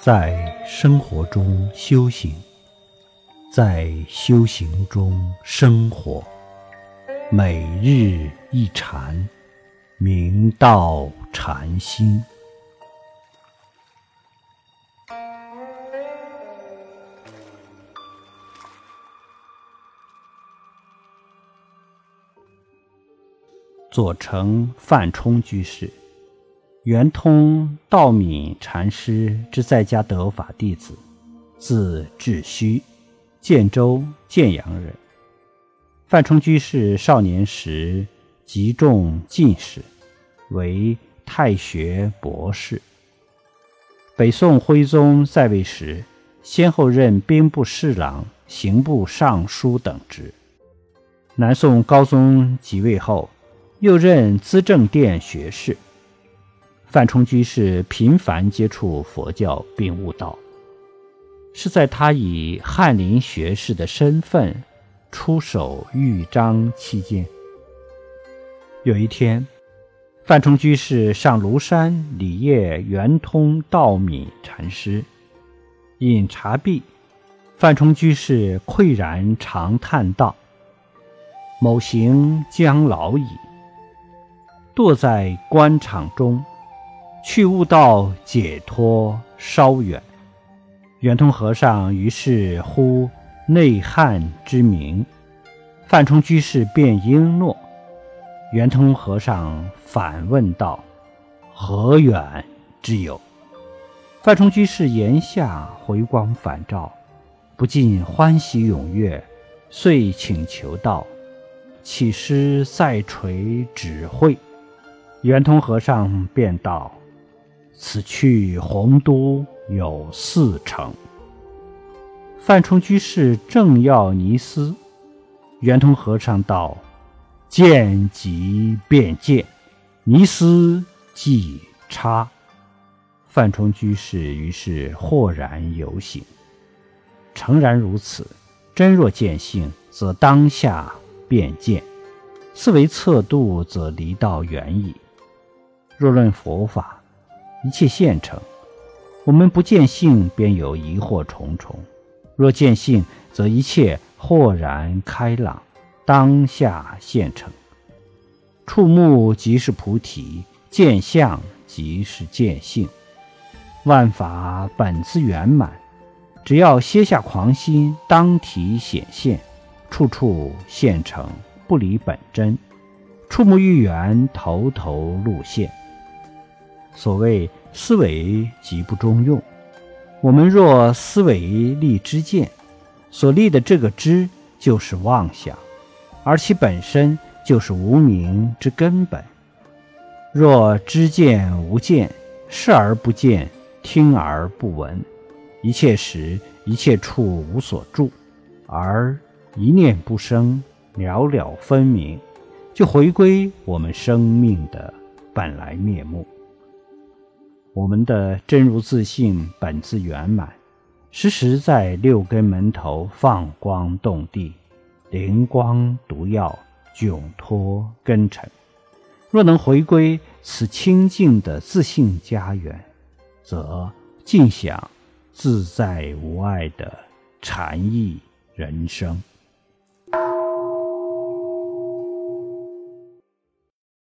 在生活中修行，在修行中生活，每日一禅，明道禅心。左承范冲居士。圆通道敏禅师之在家得法弟子，字智虚，建州建阳人。范冲居士少年时极中进士，为太学博士。北宋徽宗在位时，先后任兵部侍郎、刑部尚书等职。南宋高宗即位后，又任资政殿学士。范冲居士频繁接触佛教并悟道，是在他以翰林学士的身份出手豫章期间。有一天，范冲居士上庐山礼谒圆通道敏禅师，饮茶毕，范冲居士喟然长叹道：“某行将老矣，堕在官场中。”去悟道解脱稍远，圆通和尚于是呼内汉之名，范冲居士便应诺。圆通和尚反问道：“何远之有？”范冲居士言下回光返照，不禁欢喜踊跃，遂请求道：“乞师再垂指会。”圆通和尚便道。此去洪都有四城。范冲居士正要尼思，圆通和尚道：“见即便见，尼思即差。”范冲居士于是豁然有醒。诚然如此，真若见性，则当下便见；思维测度，则离道远矣。若论佛法，一切现成，我们不见性，便有疑惑重重；若见性，则一切豁然开朗，当下现成。触目即是菩提，见相即是见性。万法本自圆满，只要歇下狂心，当体显现，处处现成，不离本真。触目欲圆，头头露现。所谓思维即不中用，我们若思维立知见，所立的这个知就是妄想，而其本身就是无明之根本。若知见无见，视而不见，听而不闻，一切时一切处无所住，而一念不生，了了分明，就回归我们生命的本来面目。我们的真如自信本自圆满，时时在六根门头放光动地，灵光毒药，窘脱根尘。若能回归此清净的自信家园，则尽享自在无碍的禅意人生。